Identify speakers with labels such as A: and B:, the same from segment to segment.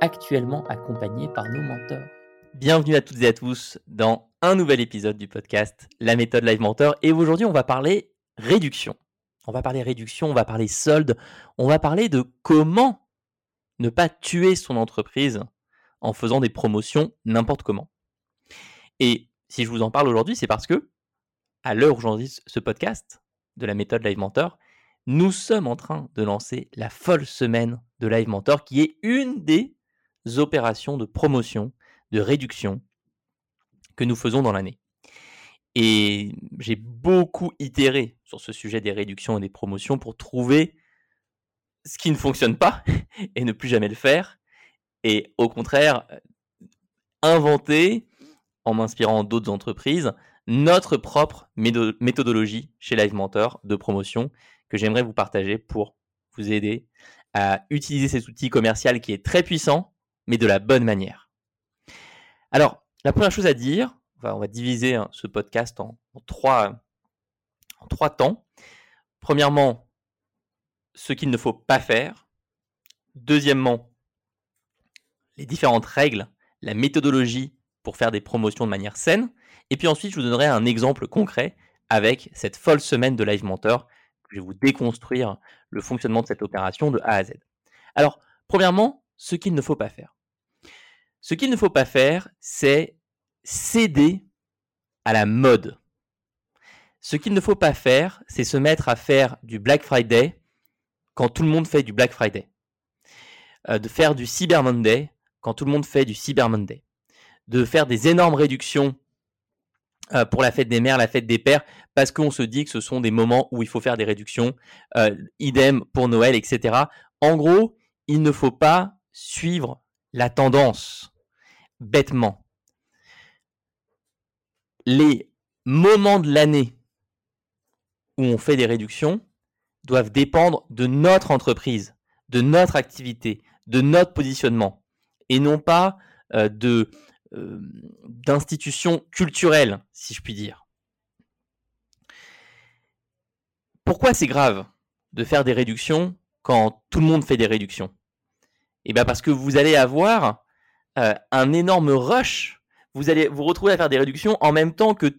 A: actuellement accompagnés par nos mentors. Bienvenue à toutes et à tous dans un nouvel épisode du podcast La méthode Live Mentor. Et aujourd'hui, on va parler réduction. On va parler réduction, on va parler solde, on va parler de comment ne pas tuer son entreprise en faisant des promotions n'importe comment. Et si je vous en parle aujourd'hui, c'est parce que, à l'heure où j'enregistre ce podcast de la méthode Live Mentor, nous sommes en train de lancer la folle semaine de Live Mentor, qui est une des opérations de promotion, de réduction que nous faisons dans l'année. Et j'ai beaucoup itéré sur ce sujet des réductions et des promotions pour trouver ce qui ne fonctionne pas et ne plus jamais le faire. Et au contraire, inventer, en m'inspirant d'autres entreprises, notre propre méthodologie chez Live Mentor de promotion que j'aimerais vous partager pour vous aider à utiliser cet outil commercial qui est très puissant, mais de la bonne manière. Alors, la première chose à dire, on va, diviser hein, ce podcast en, trois, en trois temps. Premièrement, ce qu'il ne faut pas faire. Deuxièmement, les différentes règles, la méthodologie pour faire des promotions de manière saine. Et puis ensuite, je vous donnerai un exemple concret avec cette folle semaine de Live Mentor. Je vais vous déconstruire le fonctionnement de cette opération de A à Z. Alors, premièrement, ce qu'il ne faut pas faire. Ce qu'il ne faut pas faire, c'est céder à la mode. Ce qu'il ne faut pas faire, c'est se mettre à faire du Black Friday quand tout le monde fait du Black Friday. Euh, de faire du Cyber Monday quand tout le monde fait du Cyber Monday. De faire des énormes réductions euh, pour la fête des mères, la fête des pères, parce qu'on se dit que ce sont des moments où il faut faire des réductions. Euh, idem pour Noël, etc. En gros, il ne faut pas suivre la tendance bêtement. Les moments de l'année où on fait des réductions doivent dépendre de notre entreprise, de notre activité, de notre positionnement, et non pas euh, de euh, d'institutions culturelles, si je puis dire. Pourquoi c'est grave de faire des réductions quand tout le monde fait des réductions? Eh bien parce que vous allez avoir euh, un énorme rush. Vous allez vous retrouver à faire des réductions en même temps que,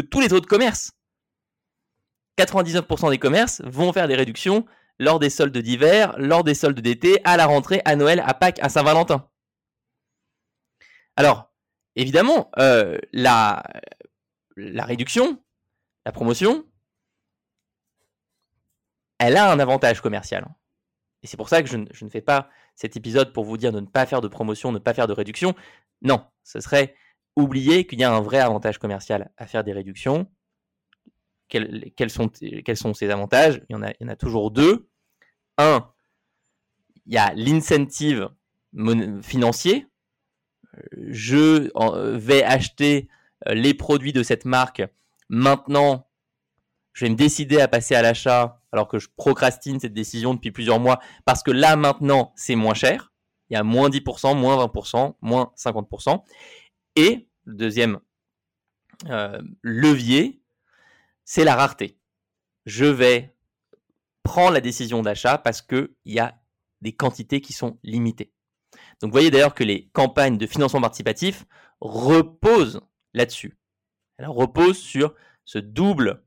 A: tous les autres commerces. 99% des commerces vont faire des réductions lors des soldes d'hiver, lors des soldes d'été, à la rentrée, à Noël, à Pâques, à Saint-Valentin. Alors, évidemment, euh, la, la réduction, la promotion, elle a un avantage commercial. Et c'est pour ça que je, ne fais pas cet épisode pour vous dire de ne pas faire de promotion, ne pas faire de réduction. Non, ce serait oublier qu'il y a un vrai avantage commercial à faire des réductions. Quels, sont, quels sont ces avantages? Il y, en a, il y en a toujours deux. Un, il y a l'incentive financier. Je vais acheter euh, les produits de cette marque. Maintenant, je vais me décider à passer à l'achat alors que je procrastine cette décision depuis plusieurs mois parce que là maintenant c'est moins cher. Il y a moins 10%, moins 20%, moins 50%. Et le deuxième euh, levier, c'est la rareté. Je vais prendre la décision d'achat parce qu'il y a des quantités qui sont limitées. Donc vous voyez d'ailleurs que les campagnes de financement participatif reposent là-dessus. Elles reposent sur ce double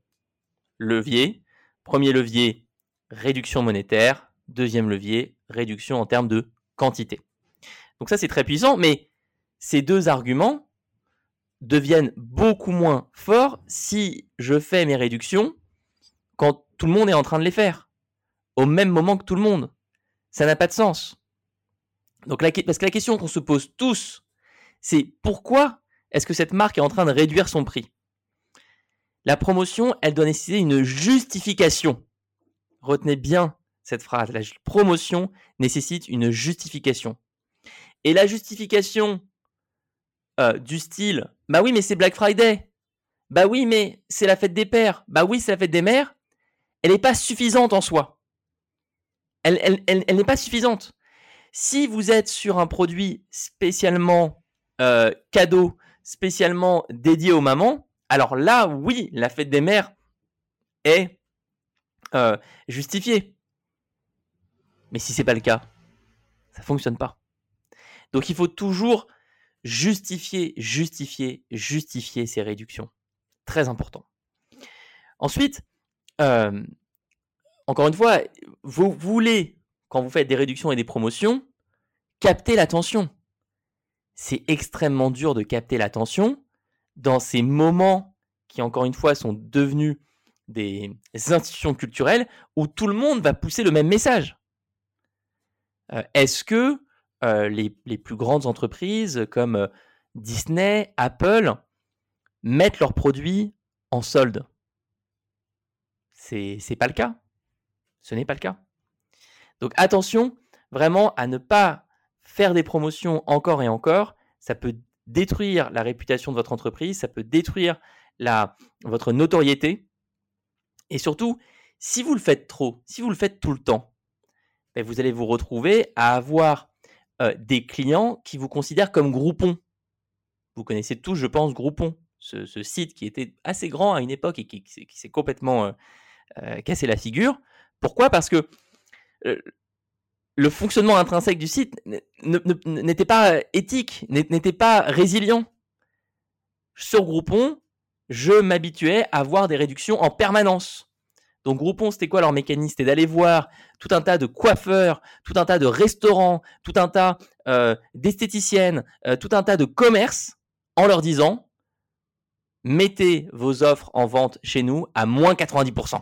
A: levier Premier levier, réduction monétaire. Deuxième levier, réduction en termes de quantité. Donc ça, c'est très puissant, mais ces deux arguments deviennent beaucoup moins forts si je fais mes réductions quand tout le monde est en train de les faire, au même moment que tout le monde. Ça n'a pas de sens. Donc, parce que la question qu'on se pose tous, c'est pourquoi est-ce que cette marque est en train de réduire son prix? La promotion, elle doit nécessiter une justification. Retenez bien cette phrase. La promotion nécessite une justification. Et la justification euh, du style, bah oui, mais c'est Black Friday. Bah oui, mais c'est la fête des pères. Bah oui, c'est la fête des mères. Elle n'est pas suffisante en soi. Elle, n'est pas suffisante. Si vous êtes sur un produit spécialement euh, cadeau, spécialement dédié aux mamans, alors là, oui, la fête des mères est euh, justifiée. Mais si c'est pas le cas, ça fonctionne pas. Donc il faut toujours justifier, justifier, justifier ces réductions. Très important. Ensuite, euh, encore une fois, vous voulez, quand vous faites des réductions et des promotions, capter l'attention. C'est extrêmement dur de capter l'attention dans ces moments qui, encore une fois, sont devenus des institutions culturelles où tout le monde va pousser le même message. Euh, est-ce que euh, les, plus grandes entreprises comme euh, Disney, Apple mettent leurs produits en solde? C'est pas le cas. Ce n'est pas le cas. Donc attention vraiment à ne pas faire des promotions encore et encore. Ça peut détruire la réputation de votre entreprise, ça peut détruire votre notoriété. Et surtout, si vous le faites trop, si vous le faites tout le temps, ben, vous allez vous retrouver à avoir euh, des clients qui vous considèrent comme Groupon. Vous connaissez tous, je pense, Groupon, ce, site qui était assez grand à une époque et qui, s'est complètement euh, euh, cassé la figure. Pourquoi? Parce que le fonctionnement intrinsèque du site n'était pas éthique, n'était pas résilient. Sur Groupon, je m'habituais à avoir des réductions en permanence. Donc Groupon, c'était quoi leur mécanisme? C'était d'aller voir tout un tas de coiffeurs, tout un tas de restaurants, tout un tas euh, d'esthéticiennes, euh, tout un tas de commerces en leur disant mettez vos offres en vente chez nous à moins 90%.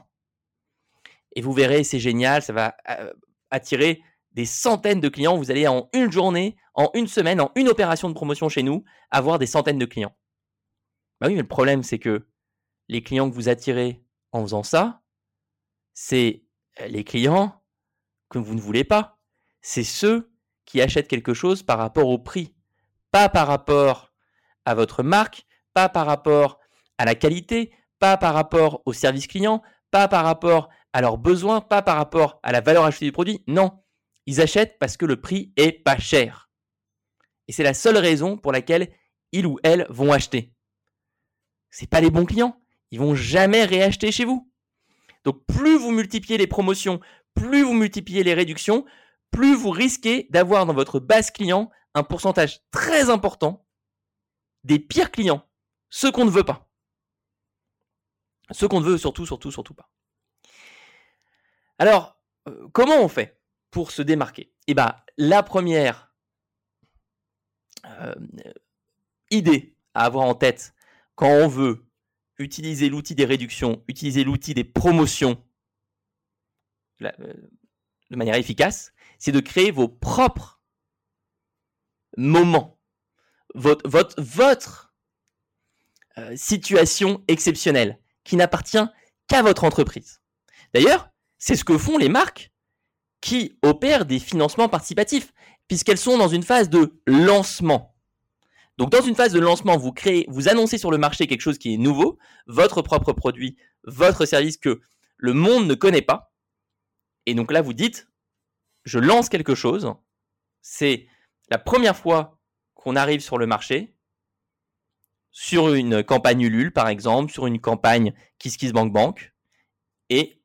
A: Et vous verrez, c'est génial, ça va euh, attirer des centaines de clients. Vous allez en une journée, en une semaine, en une opération de promotion chez nous, avoir des centaines de clients. Bah oui, mais le problème, c'est que les clients que vous attirez en faisant ça, c'est les clients que vous ne voulez pas. C'est ceux qui achètent quelque chose par rapport au prix, pas par rapport à votre marque, pas par rapport à la qualité, pas par rapport au service client, pas par rapport à leurs besoins, pas par rapport à la valeur ajoutée du produit. Non, ils achètent parce que le prix est pas cher. Et c'est la seule raison pour laquelle ils ou elles vont acheter. C'est pas les bons clients. Ils vont jamais réacheter chez vous. Donc plus vous multipliez les promotions, plus vous multipliez les réductions, plus vous risquez d'avoir dans votre base client un pourcentage très important des pires clients, ceux qu'on ne veut pas. Ceux qu'on ne veut surtout, surtout, surtout pas. Alors, euh, comment on fait? Pour se démarquer Eh bien, la première euh, idée à avoir en tête quand on veut utiliser l'outil des réductions, utiliser l'outil des promotions euh, de manière efficace, c'est de créer vos propres moments, votre, euh, situation exceptionnelle qui n'appartient qu'à votre entreprise. D'ailleurs, c'est ce que font les marques qui opèrent des financements participatifs, puisqu'elles sont dans une phase de lancement. Donc, dans une phase de lancement, vous annoncez sur le marché quelque chose qui est nouveau, votre propre produit, votre service que le monde ne connaît pas. Et donc là, vous dites, je lance quelque chose. C'est la première fois qu'on arrive sur le marché, sur une campagne Ulule, par exemple, sur une campagne KissKissBankBank. Et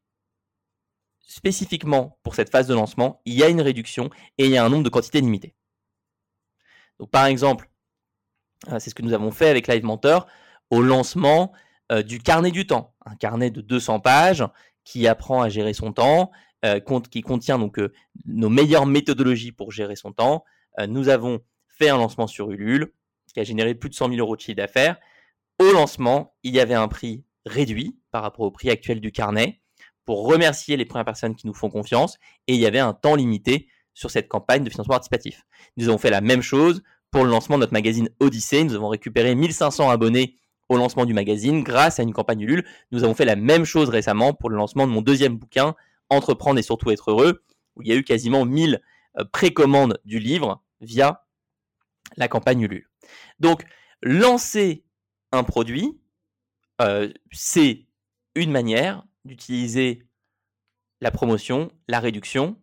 A: spécifiquement pour cette phase de lancement, il y a une réduction et il y a un nombre de quantités limitées. Par exemple, euh, c'est ce que nous avons fait avec Live Mentor au lancement euh, du carnet du temps, un carnet de 200 pages qui apprend à gérer son temps, euh, qui contient donc nos meilleures méthodologies pour gérer son temps, nous avons fait un lancement sur Ulule qui a généré plus de 100 000 euros de chiffre d'affaires. Au lancement, il y avait un prix réduit par rapport au prix actuel du carnet pour remercier les premières personnes qui nous font confiance et il y avait un temps limité sur cette campagne de financement participatif. Nous avons fait la même chose pour le lancement de notre magazine Odyssée. Nous avons récupéré 1500 abonnés au lancement du magazine grâce à une campagne Ulule. Nous avons fait la même chose récemment pour le lancement de mon deuxième bouquin, Entreprendre et surtout être heureux, où il y a eu quasiment 1000 euh, précommandes du livre via la campagne Ulule. Donc, lancer un produit, euh, c'est une manière d'utiliser la promotion, la réduction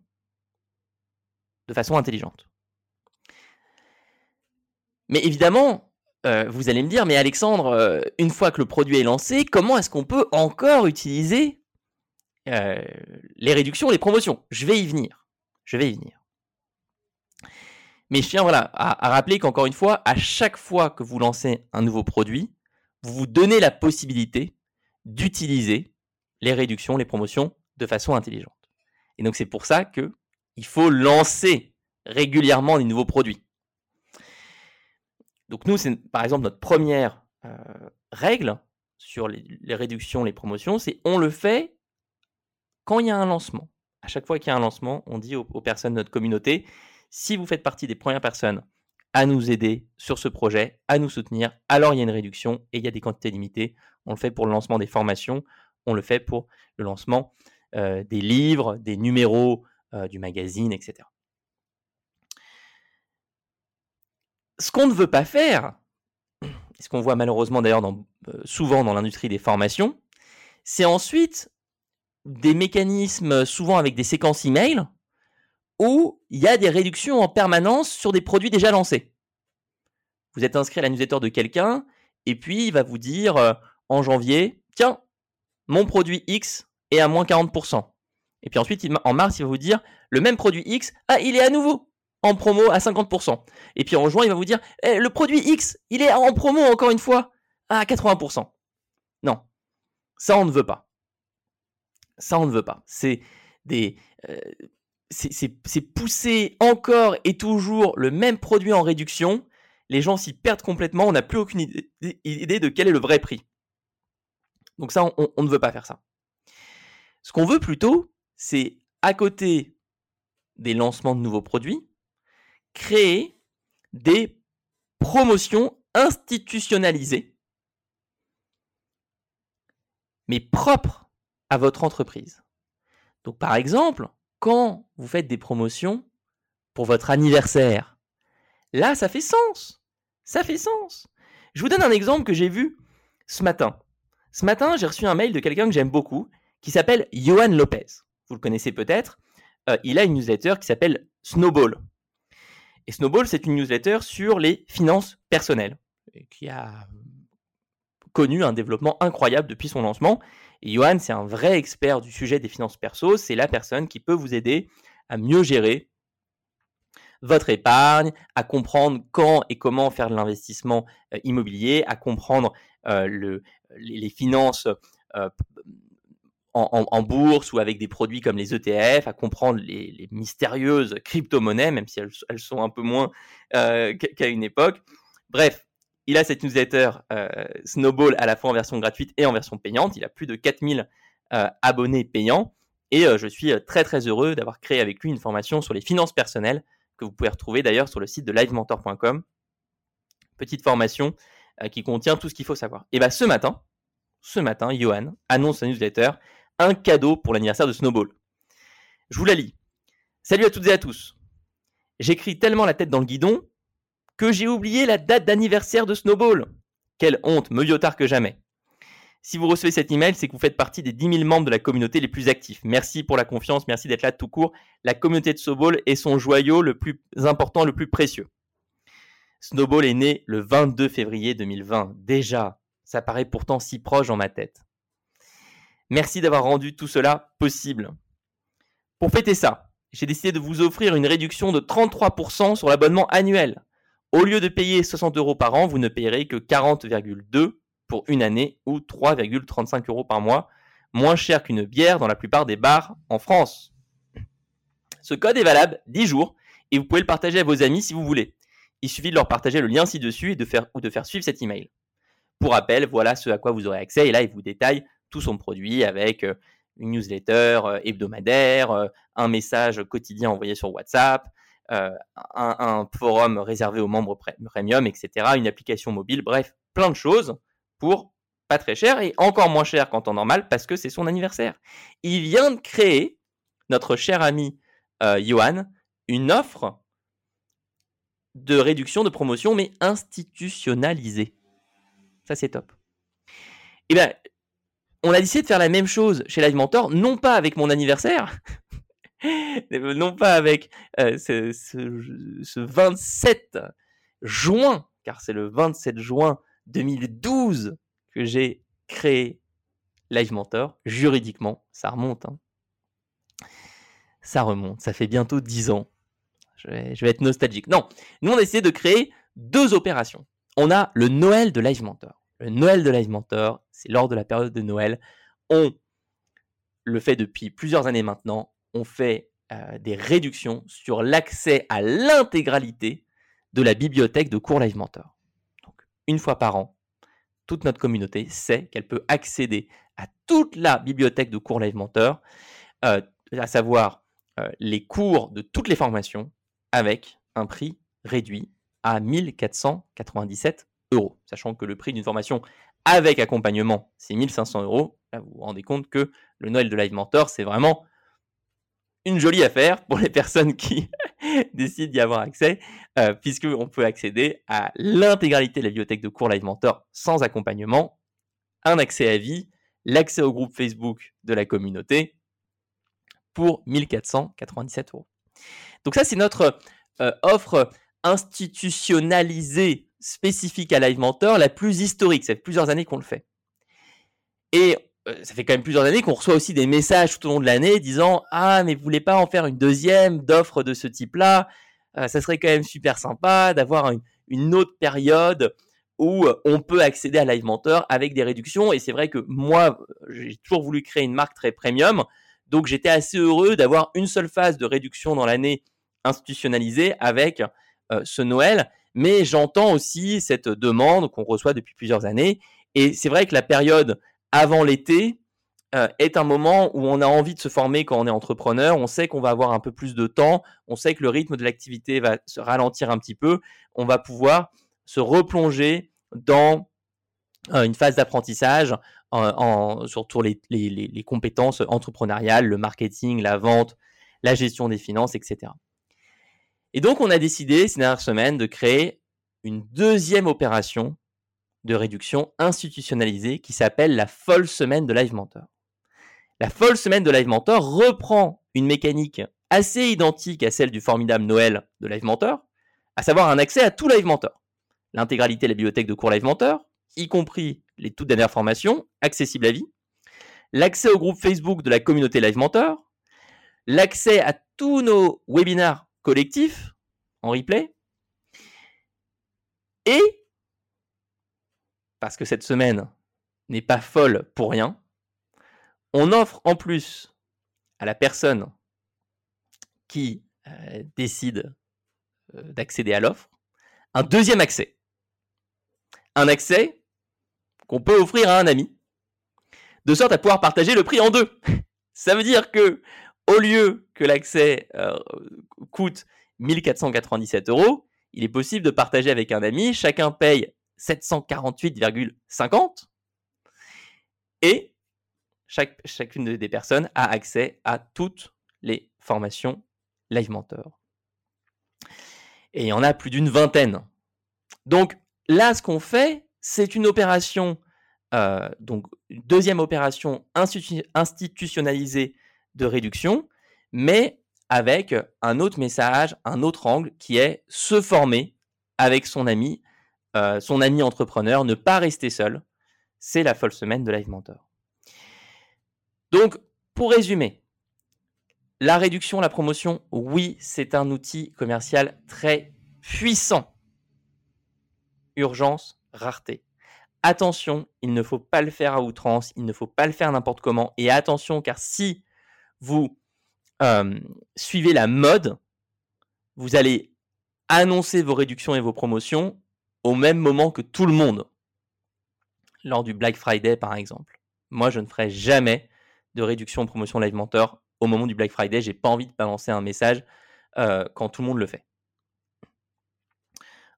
A: de façon intelligente. Mais évidemment, euh, vous allez me dire, mais Alexandre, euh, une fois que le produit est lancé, comment est-ce qu'on peut encore utiliser euh, les réductions, les promotions? Je vais y venir. Je vais y venir. Mais je tiens voilà, à, à rappeler qu'encore une fois, à chaque fois que vous lancez un nouveau produit, vous vous donnez la possibilité d'utiliser les réductions, les promotions de façon intelligente. Et donc c'est pour ça que il faut lancer régulièrement des nouveaux produits. Donc nous, c'est par exemple notre première euh, règle sur les, réductions, les promotions, c'est on le fait quand il y a un lancement. À chaque fois qu'il y a un lancement, on dit aux, personnes de notre communauté, si vous faites partie des premières personnes à nous aider sur ce projet, à nous soutenir, alors il y a une réduction et il y a des quantités limitées. On le fait pour le lancement des formations, on le fait pour le lancement euh, des livres, des numéros euh, du magazine, etc. ce qu'on ne veut pas faire, ce qu'on voit malheureusement d'ailleurs euh, souvent dans l'industrie des formations, c'est ensuite des mécanismes souvent avec des séquences email où il y a des réductions en permanence sur des produits déjà lancés. Vous êtes inscrit à la newsletter de quelqu'un et puis il va vous dire en janvier, tiens, mon produit X est à moins 40%. Et puis ensuite, en mars, il va vous dire, le même produit X, ah, il est à nouveau en promo à 50%. Et puis en juin, il va vous dire, eh, le produit X, il est en promo encore une fois à 80%. Non, ça on ne veut pas. Ça on ne veut pas. C'est des, euh, c'est pousser encore et toujours le même produit en réduction. Les gens s'y perdent complètement. On n'a plus aucune idée, de quel est le vrai prix. Donc ça, on ne veut pas faire ça. Ce qu'on veut plutôt, c'est à côté des lancements de nouveaux produits, créer des promotions institutionnalisées, mais propres à votre entreprise. Donc par exemple, quand vous faites des promotions pour votre anniversaire, là, ça fait sens. Ça fait sens. Je vous donne un exemple que j'ai vu ce matin. Ce matin, j'ai reçu un mail de quelqu'un que j'aime beaucoup, qui s'appelle Johan Lopez. Vous le connaissez peut-être. Euh, il a une newsletter qui s'appelle Snowball. Et Snowball, c'est une newsletter sur les finances personnelles, qui a connu un développement incroyable depuis son lancement. Et Johan, c'est un vrai expert du sujet des finances perso. C'est la personne qui peut vous aider à mieux gérer votre épargne, à comprendre quand et comment faire de l'investissement euh, immobilier, à comprendre euh, le, les, finances euh, en, bourse ou avec des produits comme les ETF, à comprendre les, mystérieuses crypto-monnaies, même si elles, sont un peu moins euh, qu'à une époque. Bref, il a cette newsletter euh, Snowball à la fois en version gratuite et en version payante. Il a plus de 4000 euh, abonnés payants. Et je suis très très heureux d'avoir créé avec lui une formation sur les finances personnelles que vous pouvez retrouver d'ailleurs sur le site de livementor.com. Petite formation qui contient tout ce qu'il faut savoir. Et bien ce matin, ce matin, Johan annonce sa newsletter un cadeau pour l'anniversaire de Snowball. Je vous la lis. Salut à toutes et à tous. J'écris tellement la tête dans le guidon que j'ai oublié la date d'anniversaire de Snowball. Quelle honte, mieux tard que jamais. Si vous recevez cet email, c'est que vous faites partie des 10 000 membres de la communauté les plus actifs. Merci pour la confiance, merci d'être là tout court. La communauté de Snowball est son joyau le plus important, le plus précieux. Snowball est né le 22 février 2020. Déjà, ça paraît pourtant si proche dans ma tête. Merci d'avoir rendu tout cela possible. Pour fêter ça, j'ai décidé de vous offrir une réduction de 33% sur l'abonnement annuel. Au lieu de payer 60 euros par an, vous ne payerez que 40,2 pour une année ou 3,35 euros par mois, moins cher qu'une bière dans la plupart des bars en France. Ce code est valable 10 jours et vous pouvez le partager à vos amis si vous voulez. Il suffit de leur partager le lien ci-dessus et de faire, ou de faire suivre cet email. Pour rappel, voilà ce à quoi vous aurez accès. Et là, il vous détaille tout son produit avec euh, une newsletter euh, hebdomadaire, euh, un message quotidien envoyé sur WhatsApp, un, forum réservé aux membres premium, etc., une application mobile, bref, plein de choses pour pas très cher et encore moins cher qu'en temps normal parce que c'est son anniversaire. Il vient de créer, notre cher ami Johan, une offre de réduction de promotion, mais institutionnalisée. Ça, c'est top. Eh bien, on a décidé de faire la même chose chez Live Mentor, non pas avec mon anniversaire, non pas avec euh, ce, ce, 27 juin, car c'est le 27 juin 2012 que j'ai créé Live Mentor. Juridiquement, ça remonte. Hein. Ça remonte, ça fait bientôt 10 ans. Je vais, être nostalgique. Non, nous on a essayé de créer deux opérations. On a le Noël de Live Mentor. Le Noël de Live Mentor, c'est lors de la période de Noël. On le fait depuis plusieurs années maintenant. On fait euh, des réductions sur l'accès à l'intégralité de la bibliothèque de cours Live Mentor. Donc, une fois par an, toute notre communauté sait qu'elle peut accéder à toute la bibliothèque de cours Live Mentor, euh, à savoir euh, les cours de toutes les formations, avec un prix réduit à 1497 Sachant que le prix d'une formation avec accompagnement, c'est 1500 euros. Là, vous vous rendez compte que le Noël de Live Mentor, c'est vraiment une jolie affaire pour les personnes qui décident d'y avoir accès, euh, puisqu'on peut accéder à l'intégralité de la bibliothèque de cours Live Mentor sans accompagnement, un accès à vie, l'accès au groupe Facebook de la communauté pour 1497 euros. Donc ça, c'est notre euh, offre institutionnalisée spécifique à Live Mentor, la plus historique. Ça fait plusieurs années qu'on le fait. Et euh, ça fait quand même plusieurs années qu'on reçoit aussi des messages tout au long de l'année disant Ah, mais vous voulez pas en faire une deuxième d'offre de ce type-là? Euh, Ça serait quand même super sympa d'avoir une, autre période où on peut accéder à Live Mentor avec des réductions. Et c'est vrai que moi, j'ai toujours voulu créer une marque très premium. Donc j'étais assez heureux d'avoir une seule phase de réduction dans l'année institutionnalisée avec ce Noël mais j'entends aussi cette demande qu'on reçoit depuis plusieurs années. Et c'est vrai que la période avant l'été euh, est un moment où on a envie de se former quand on est entrepreneur. On sait qu'on va avoir un peu plus de temps. On sait que le rythme de l'activité va se ralentir un petit peu. On va pouvoir se replonger dans euh, une phase d'apprentissage en, les compétences entrepreneuriales, le marketing, la vente, la gestion des finances, etc. Et donc, on a décidé ces dernières semaines de créer une deuxième opération de réduction institutionnalisée qui s'appelle la folle semaine de Live Mentor. La folle semaine de Live Mentor reprend une mécanique assez identique à celle du formidable Noël de Live Mentor, à savoir un accès à tout Live Mentor. L'intégralité de la bibliothèque de cours Live Mentor, y compris les toutes dernières formations, accessibles à vie, l'accès au groupe Facebook de la communauté Live Mentor, l'accès à tous nos webinaires collectif en replay. Et, parce que cette semaine n'est pas folle pour rien, on offre en plus à la personne qui euh, décide euh, d'accéder à l'offre un deuxième accès. Un accès qu'on peut offrir à un ami, de sorte à pouvoir partager le prix en deux. Ça veut dire que au lieu que l'accès euh, coûte 1497 euros, il est possible de partager avec un ami, chacun paye 748,50 et chacune des personnes a accès à toutes les formations Live Mentor. Et il y en a plus d'une vingtaine. Donc là, ce qu'on fait, c'est une opération, euh, donc une deuxième opération institutionnalisée de réduction, mais avec un autre message, un autre angle qui est se former avec son ami, euh, son ami entrepreneur, ne pas rester seul. C'est la folle semaine de Live Mentor. Donc, pour résumer, la réduction, la promotion, oui, c'est un outil commercial très puissant. Urgence, rareté. Attention, il ne faut pas le faire à outrance, il ne faut pas le faire n'importe comment. Et attention, car si vous suivez la mode, vous allez annoncer vos réductions et vos promotions au même moment que tout le monde. Lors du Black Friday, par exemple. Moi, je ne ferai jamais de réduction en promotion Live Mentor au moment du Black Friday. J'ai pas envie de balancer un message euh, quand tout le monde le fait.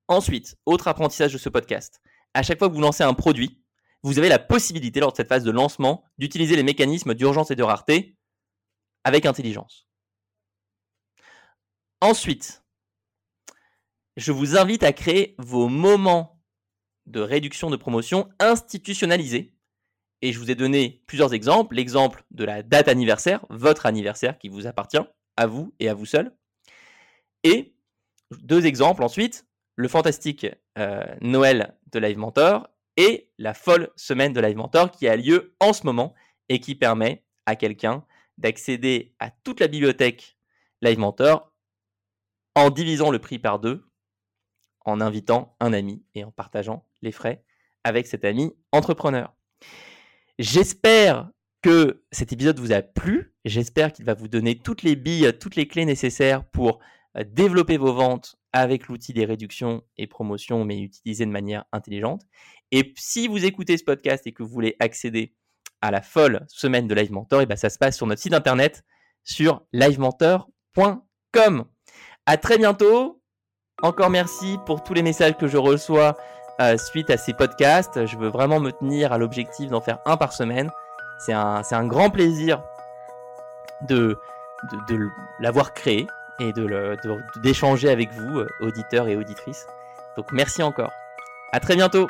A: Ensuite, autre apprentissage de ce podcast. À chaque fois que vous lancez un produit, vous avez la possibilité, lors de cette phase de lancement, d'utiliser les mécanismes d'urgence et de rareté avec intelligence. Ensuite, je vous invite à créer vos moments de réduction de promotion institutionnalisés. Et je vous ai donné plusieurs exemples. L'exemple de la date anniversaire, votre anniversaire qui vous appartient, à vous et à vous seul. Et deux exemples ensuite, le fantastique euh, Noël de Live Mentor et la folle semaine de Live Mentor qui a lieu en ce moment et qui permet à quelqu'un d'accéder à toute la bibliothèque Live Mentor en divisant le prix par deux en invitant un ami et en partageant les frais avec cet ami entrepreneur. J'espère que cet épisode vous a plu. J'espère qu'il va vous donner toutes les billes, toutes les clés nécessaires pour euh, développer vos ventes avec l'outil des réductions et promotions, mais utilisé de manière intelligente. Et si vous écoutez ce podcast et que vous voulez accéder à la folle semaine de Live Mentor, et ben ça se passe sur notre site internet sur livementor.com. À très bientôt. Encore merci pour tous les messages que je reçois euh, suite à ces podcasts. Je veux vraiment me tenir à l'objectif d'en faire un par semaine. C'est un, grand plaisir de, l'avoir créé et d'échanger avec vous, euh, auditeurs et auditrices. Donc merci encore. À très bientôt.